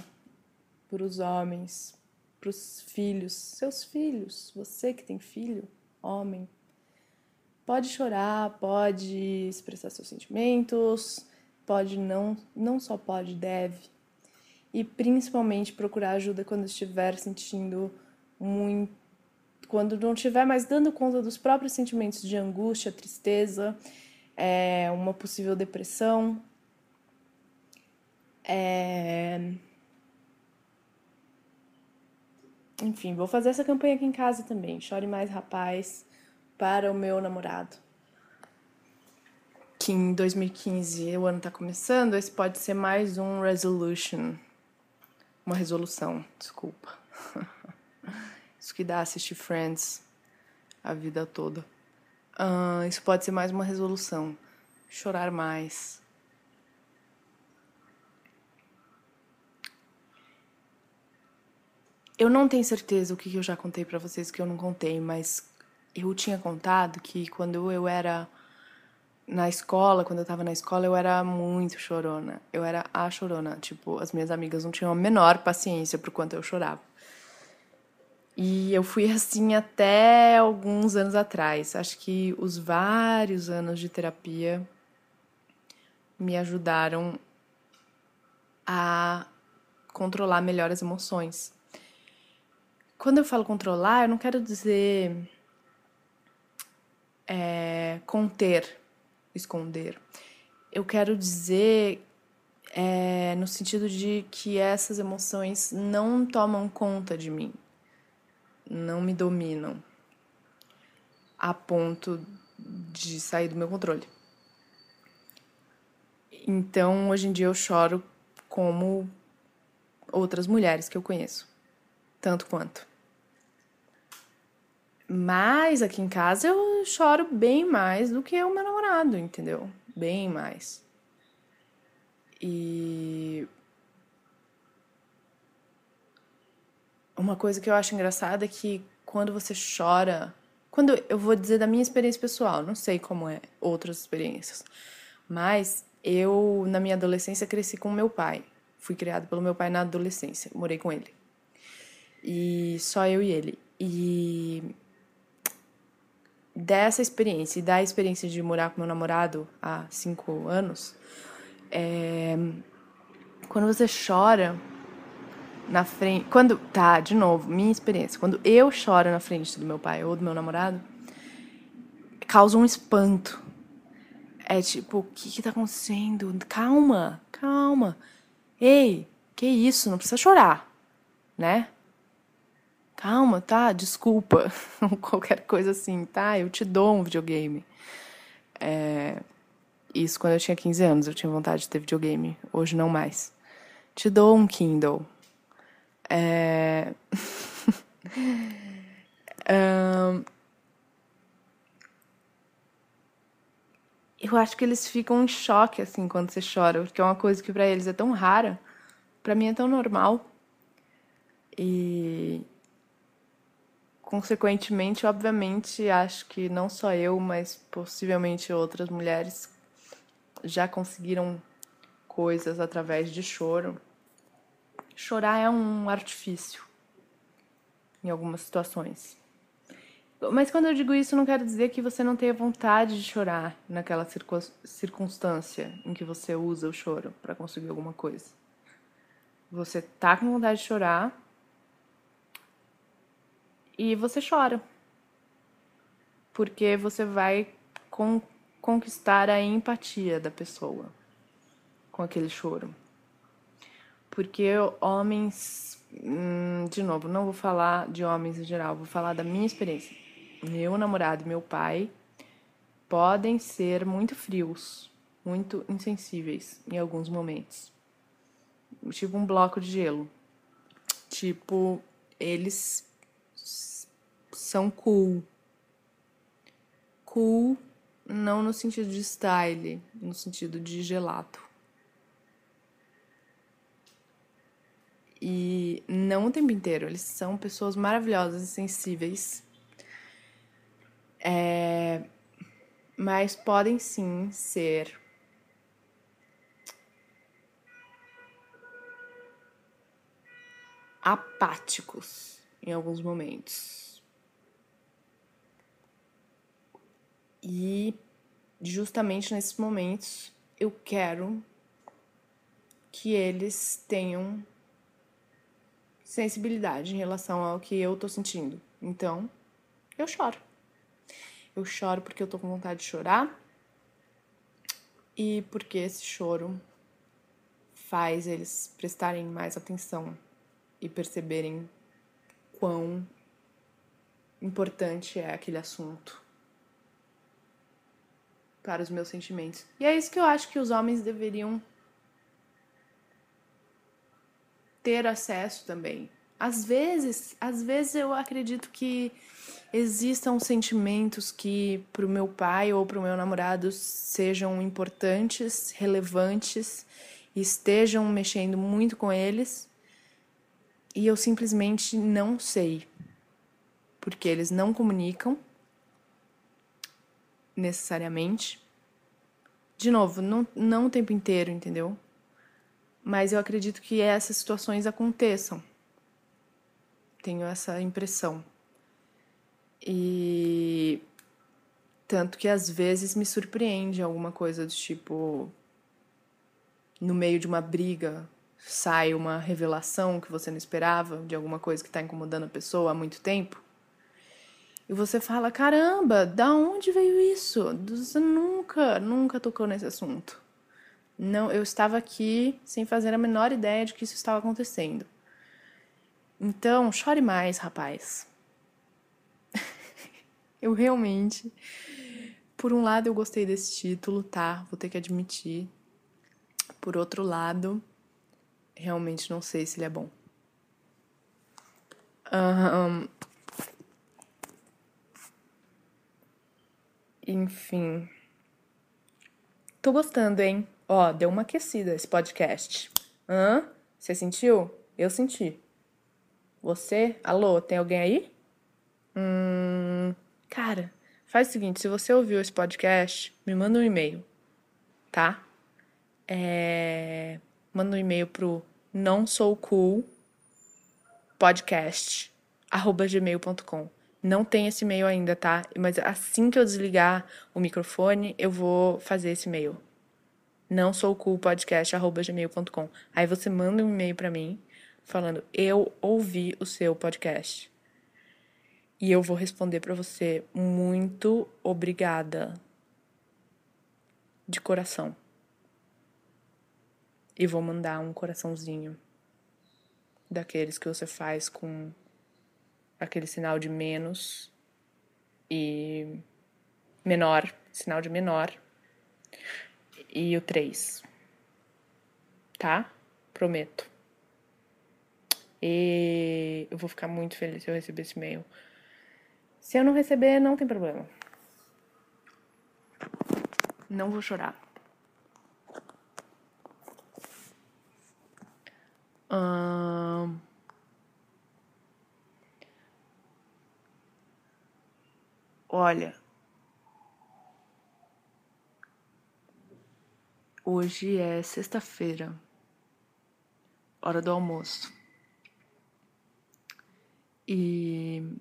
S1: os homens, para os filhos, seus filhos, você que tem filho, homem, pode chorar, pode expressar seus sentimentos, pode não, não só pode, deve. E principalmente procurar ajuda quando estiver sentindo muito quando não estiver mais dando conta dos próprios sentimentos de angústia, tristeza, é, uma possível depressão. É... Enfim, vou fazer essa campanha aqui em casa também. Chore mais, rapaz, para o meu namorado. Que em 2015 o ano tá começando, esse pode ser mais um resolution. Uma resolução, desculpa. Isso que dá assistir Friends a vida toda. Uh, isso pode ser mais uma resolução. Chorar mais. Eu não tenho certeza o que eu já contei para vocês que eu não contei, mas eu tinha contado que quando eu era na escola, quando eu tava na escola, eu era muito chorona. Eu era a chorona. Tipo, as minhas amigas não tinham a menor paciência por quanto eu chorava. E eu fui assim até alguns anos atrás. Acho que os vários anos de terapia me ajudaram a controlar melhor as emoções. Quando eu falo controlar, eu não quero dizer é, conter, esconder. Eu quero dizer é, no sentido de que essas emoções não tomam conta de mim não me dominam a ponto de sair do meu controle. Então, hoje em dia eu choro como outras mulheres que eu conheço, tanto quanto. Mas aqui em casa eu choro bem mais do que o meu namorado, entendeu? Bem mais. E uma coisa que eu acho engraçada é que quando você chora, quando eu vou dizer da minha experiência pessoal, não sei como é outras experiências, mas eu na minha adolescência cresci com meu pai. Fui criado pelo meu pai na adolescência, morei com ele. E só eu e ele. E dessa experiência e da experiência de morar com meu namorado há cinco anos, é... quando você chora, na frente. Quando. Tá, de novo, minha experiência. Quando eu choro na frente do meu pai ou do meu namorado, causa um espanto. É tipo, o que que tá acontecendo? Calma, calma. Ei, que isso? Não precisa chorar, né? Calma, tá? Desculpa. Qualquer coisa assim, tá? Eu te dou um videogame. É... Isso quando eu tinha 15 anos, eu tinha vontade de ter videogame. Hoje não mais. Te dou um Kindle. É... um... Eu acho que eles ficam em choque assim quando você chora, porque é uma coisa que para eles é tão rara, para mim é tão normal. E consequentemente, obviamente, acho que não só eu, mas possivelmente outras mulheres já conseguiram coisas através de choro chorar é um artifício em algumas situações. Mas quando eu digo isso, não quero dizer que você não tenha vontade de chorar naquela circunstância em que você usa o choro para conseguir alguma coisa. Você tá com vontade de chorar e você chora. Porque você vai con conquistar a empatia da pessoa com aquele choro. Porque homens, hum, de novo, não vou falar de homens em geral, vou falar da minha experiência. Meu namorado e meu pai podem ser muito frios, muito insensíveis em alguns momentos. Tipo um bloco de gelo. Tipo, eles são cool. Cool não no sentido de style, no sentido de gelato E não o tempo inteiro, eles são pessoas maravilhosas e sensíveis. É, mas podem sim ser apáticos em alguns momentos. E justamente nesses momentos eu quero que eles tenham sensibilidade em relação ao que eu tô sentindo. Então, eu choro. Eu choro porque eu tô com vontade de chorar e porque esse choro faz eles prestarem mais atenção e perceberem quão importante é aquele assunto para os meus sentimentos. E é isso que eu acho que os homens deveriam ter acesso também. Às vezes, às vezes eu acredito que existam sentimentos que para o meu pai ou para o meu namorado sejam importantes, relevantes, estejam mexendo muito com eles, e eu simplesmente não sei, porque eles não comunicam necessariamente. De novo, não, não o tempo inteiro, entendeu? Mas eu acredito que essas situações aconteçam. Tenho essa impressão. E tanto que às vezes me surpreende alguma coisa do tipo no meio de uma briga sai uma revelação que você não esperava de alguma coisa que está incomodando a pessoa há muito tempo. E você fala: caramba, da onde veio isso? Você nunca, nunca tocou nesse assunto. Não, eu estava aqui sem fazer a menor ideia de que isso estava acontecendo. Então, chore mais, rapaz. eu realmente. Por um lado, eu gostei desse título, tá? Vou ter que admitir. Por outro lado, realmente não sei se ele é bom. Um, enfim. Tô gostando, hein? Ó, deu uma aquecida esse podcast. Hã? Você sentiu? Eu senti. Você? Alô, tem alguém aí? Hum. Cara, faz o seguinte: se você ouviu esse podcast, me manda um e-mail, tá? É manda um e-mail pro não sou cool podcast arroba gmail.com. Não tem esse e-mail ainda, tá? Mas assim que eu desligar o microfone, eu vou fazer esse e-mail. Não sou cool podcast arroba gmail.com. Aí você manda um e-mail para mim falando: "Eu ouvi o seu podcast". E eu vou responder para você muito obrigada. De coração e vou mandar um coraçãozinho daqueles que você faz com aquele sinal de menos e menor, sinal de menor e o 3. Tá? Prometo. E eu vou ficar muito feliz se eu receber esse e-mail. Se eu não receber, não tem problema. Não vou chorar. Hum... Olha, hoje é sexta-feira, hora do almoço. E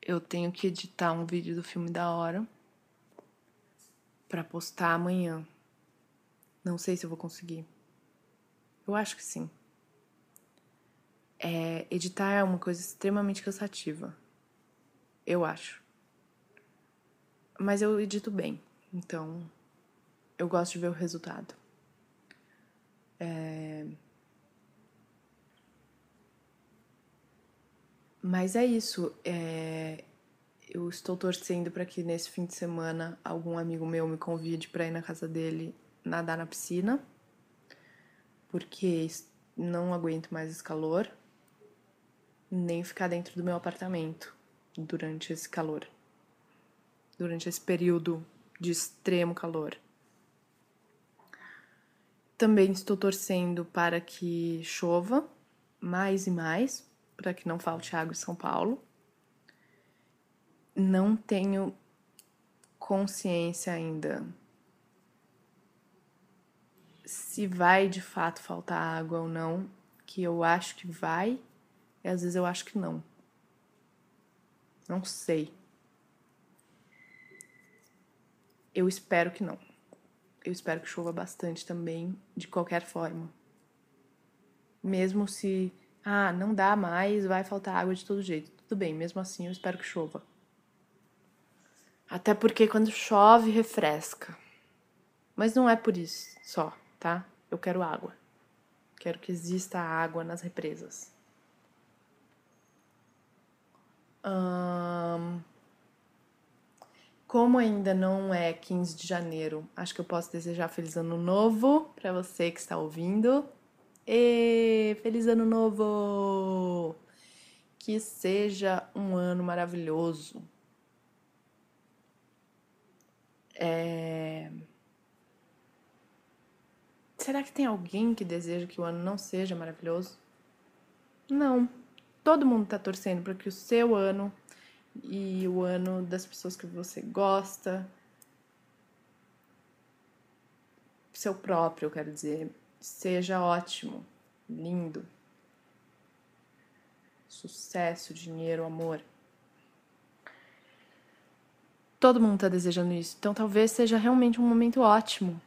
S1: eu tenho que editar um vídeo do filme da hora para postar amanhã. Não sei se eu vou conseguir. Eu acho que sim. É, editar é uma coisa extremamente cansativa. Eu acho. Mas eu edito bem, então eu gosto de ver o resultado. É... Mas é isso. É... Eu estou torcendo para que nesse fim de semana algum amigo meu me convide para ir na casa dele nadar na piscina porque não aguento mais esse calor, nem ficar dentro do meu apartamento durante esse calor, durante esse período de extremo calor. também estou torcendo para que chova mais e mais, para que não falte água em São Paulo. Não tenho consciência ainda se vai de fato faltar água ou não, que eu acho que vai, e às vezes eu acho que não. Não sei. Eu espero que não. Eu espero que chova bastante também, de qualquer forma. Mesmo se, ah, não dá mais, vai faltar água de todo jeito. Tudo bem, mesmo assim eu espero que chova. Até porque quando chove, refresca. Mas não é por isso só, tá? Eu quero água. Quero que exista água nas represas. Como ainda não é 15 de janeiro, acho que eu posso desejar feliz ano novo para você que está ouvindo. E feliz ano novo! Que seja um ano maravilhoso. É... Será que tem alguém que deseja que o ano não seja maravilhoso? Não. Todo mundo está torcendo para que o seu ano e o ano das pessoas que você gosta, seu próprio, eu quero dizer, seja ótimo, lindo. Sucesso, dinheiro, amor. Todo mundo está desejando isso. Então talvez seja realmente um momento ótimo,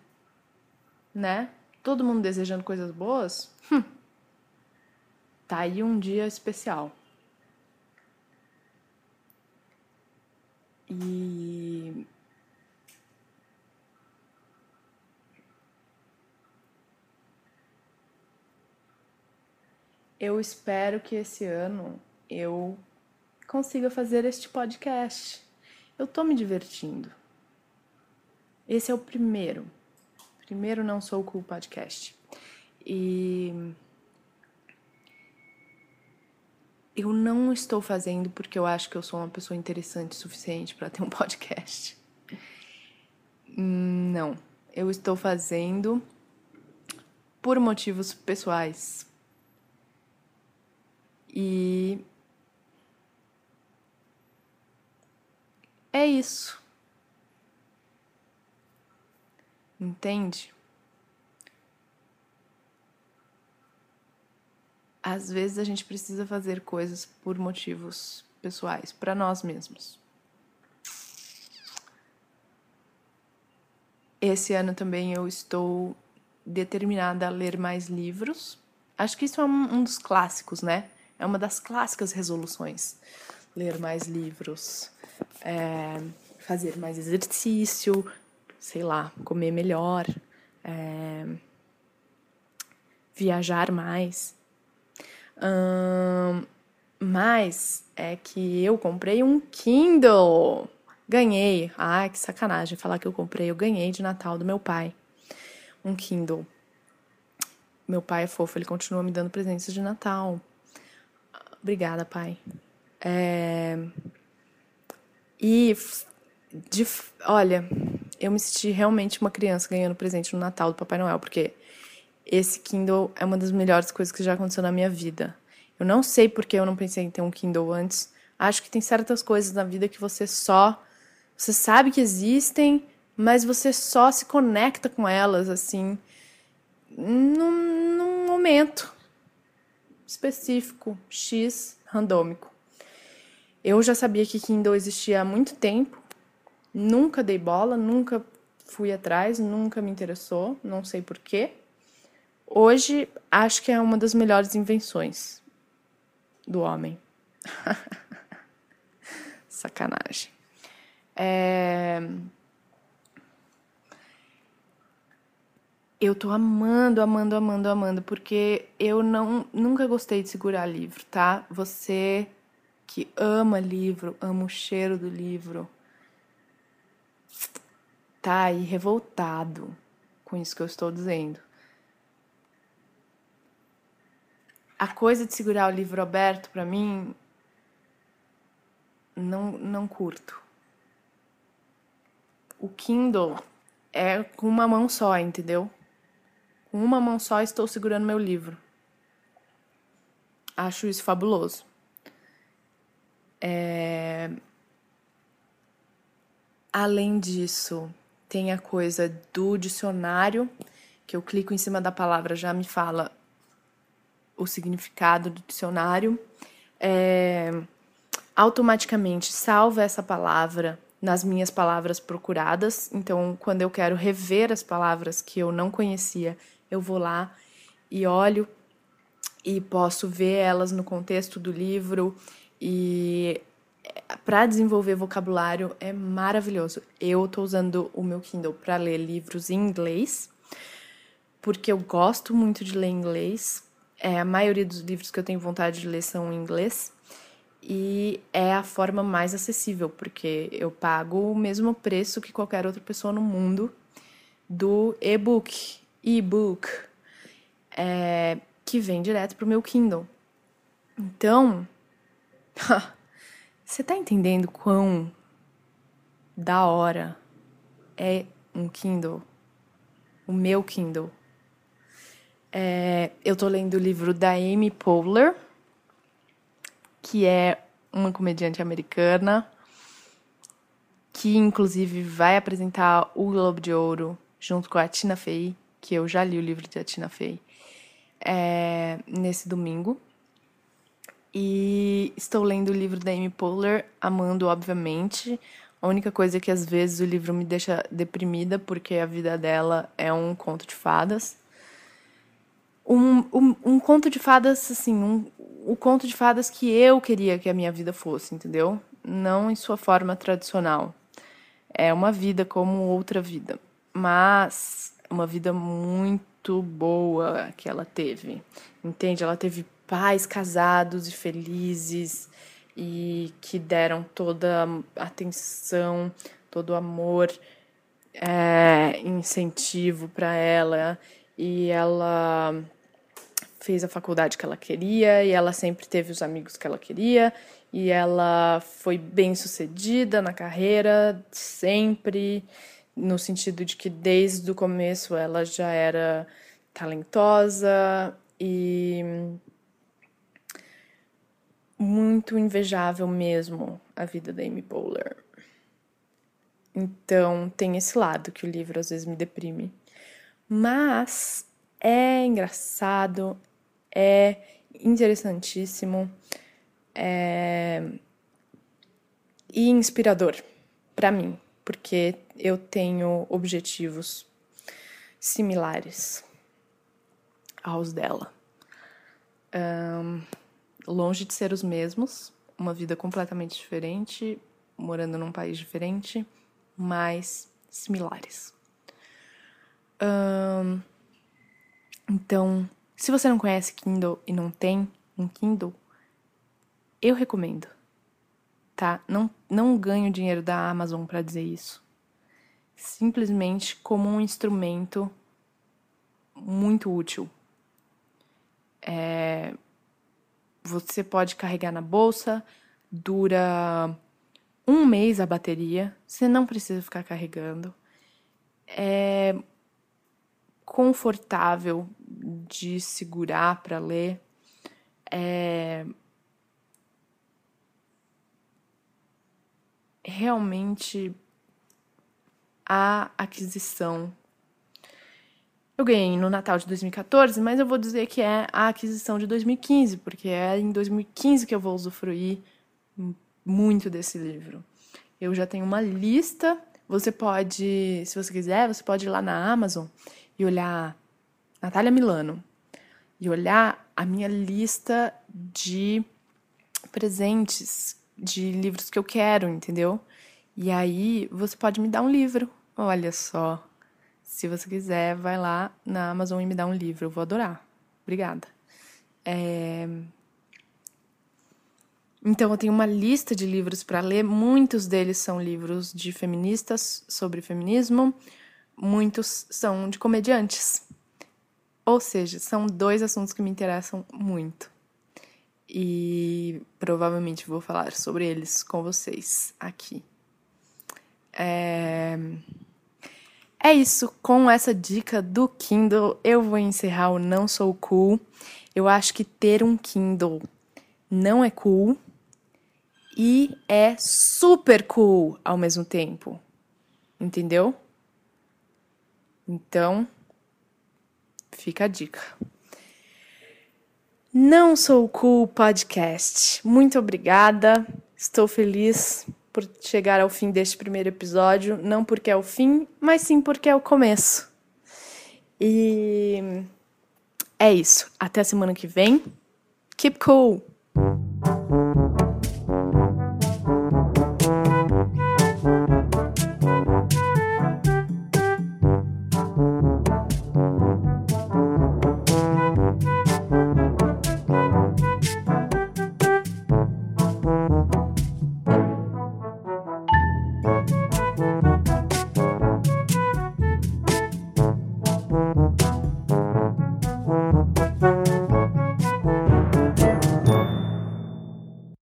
S1: né? Todo mundo desejando coisas boas. Hum. Tá aí um dia especial. E eu espero que esse ano eu consiga fazer este podcast. Eu tô me divertindo. Esse é o primeiro. Primeiro não sou cool podcast. E eu não estou fazendo porque eu acho que eu sou uma pessoa interessante o suficiente para ter um podcast. Não, eu estou fazendo por motivos pessoais. E é isso. Entende? Às vezes a gente precisa fazer coisas por motivos pessoais, para nós mesmos. Esse ano também eu estou determinada a ler mais livros. Acho que isso é um, dos clássicos, né? É uma das clássicas resoluções. Ler mais livros, é, fazer mais exercício, sei lá, comer melhor, é, viajar mais mas é que eu comprei um Kindle. Ganhei. Ai, que sacanagem falar que eu comprei. Eu ganhei de Natal do meu pai. Um Kindle. Meu pai é fofo, ele continua me dando presentes de Natal. Obrigada, pai. É... E de... olha, eu me senti realmente uma criança ganhando presente no Natal do Papai Noel, porque esse Kindle é uma das melhores coisas que já aconteceu na minha vida. Eu não sei porque eu não pensei em ter um Kindle antes. Acho que tem certas coisas na vida que você só. Você sabe que existem, mas você só se conecta com elas, assim, num, num momento específico, X, randômico. Eu já sabia que Kindle existia há muito tempo, nunca dei bola, nunca fui atrás, nunca me interessou, não sei porquê. Hoje, acho que é uma das melhores invenções do homem. Sacanagem. É... Eu tô amando, amando, amando, amando, porque eu não nunca gostei de segurar livro, tá? Você que ama livro, ama o cheiro do livro, tá aí revoltado com isso que eu estou dizendo. A coisa de segurar o livro aberto para mim não não curto. O Kindle é com uma mão só, entendeu? Com uma mão só estou segurando meu livro. Acho isso fabuloso. É... Além disso, tem a coisa do dicionário, que eu clico em cima da palavra já me fala o significado do dicionário. É... Automaticamente salva essa palavra nas minhas palavras procuradas. Então, quando eu quero rever as palavras que eu não conhecia, eu vou lá e olho e posso ver elas no contexto do livro e para desenvolver vocabulário é maravilhoso. Eu estou usando o meu Kindle para ler livros em inglês, porque eu gosto muito de ler inglês. É, a maioria dos livros que eu tenho vontade de ler são em inglês. E é a forma mais acessível, porque eu pago o mesmo preço que qualquer outra pessoa no mundo do e-book, e-book, é, que vem direto pro meu Kindle. Então, Você tá entendendo quão da hora é um Kindle? O meu Kindle. É, eu tô lendo o livro da Amy Poehler, que é uma comediante americana, que inclusive vai apresentar o Globo de Ouro junto com a Tina Fey, que eu já li o livro da Tina Fey, é, nesse domingo. E estou lendo o livro da Amy Poehler, amando, obviamente. A única coisa é que às vezes o livro me deixa deprimida, porque a vida dela é um conto de fadas. Um, um, um conto de fadas, assim, um, o conto de fadas que eu queria que a minha vida fosse, entendeu? Não em sua forma tradicional. É uma vida como outra vida, mas uma vida muito boa que ela teve. Entende? Ela teve pais casados e felizes e que deram toda a atenção, todo o amor, é, incentivo para ela e ela fez a faculdade que ela queria e ela sempre teve os amigos que ela queria e ela foi bem sucedida na carreira sempre no sentido de que desde o começo ela já era talentosa e muito invejável mesmo a vida da Amy Poehler. Então, tem esse lado que o livro às vezes me deprime. Mas é engraçado, é interessantíssimo é... e inspirador para mim, porque eu tenho objetivos similares aos dela. Um longe de ser os mesmos, uma vida completamente diferente, morando num país diferente, mas similares. Um, então, se você não conhece Kindle e não tem um Kindle, eu recomendo, tá? Não, não ganho dinheiro da Amazon para dizer isso. Simplesmente como um instrumento muito útil. É, você pode carregar na bolsa, dura um mês a bateria, você não precisa ficar carregando. É confortável de segurar para ler. É realmente a aquisição eu ganhei no Natal de 2014, mas eu vou dizer que é a aquisição de 2015, porque é em 2015 que eu vou usufruir muito desse livro. Eu já tenho uma lista. Você pode, se você quiser, você pode ir lá na Amazon e olhar Natália Milano e olhar a minha lista de presentes de livros que eu quero, entendeu? E aí você pode me dar um livro. Olha só. Se você quiser, vai lá na Amazon e me dá um livro. Eu vou adorar. Obrigada. É... Então, eu tenho uma lista de livros para ler. Muitos deles são livros de feministas sobre feminismo, muitos são de comediantes. Ou seja, são dois assuntos que me interessam muito. E provavelmente vou falar sobre eles com vocês aqui. É... É isso, com essa dica do Kindle, eu vou encerrar o Não Sou Cool. Eu acho que ter um Kindle não é cool e é super cool ao mesmo tempo. Entendeu? Então, fica a dica. Não Sou Cool Podcast. Muito obrigada. Estou feliz por chegar ao fim deste primeiro episódio, não porque é o fim, mas sim porque é o começo. E é isso. Até a semana que vem. Keep cool!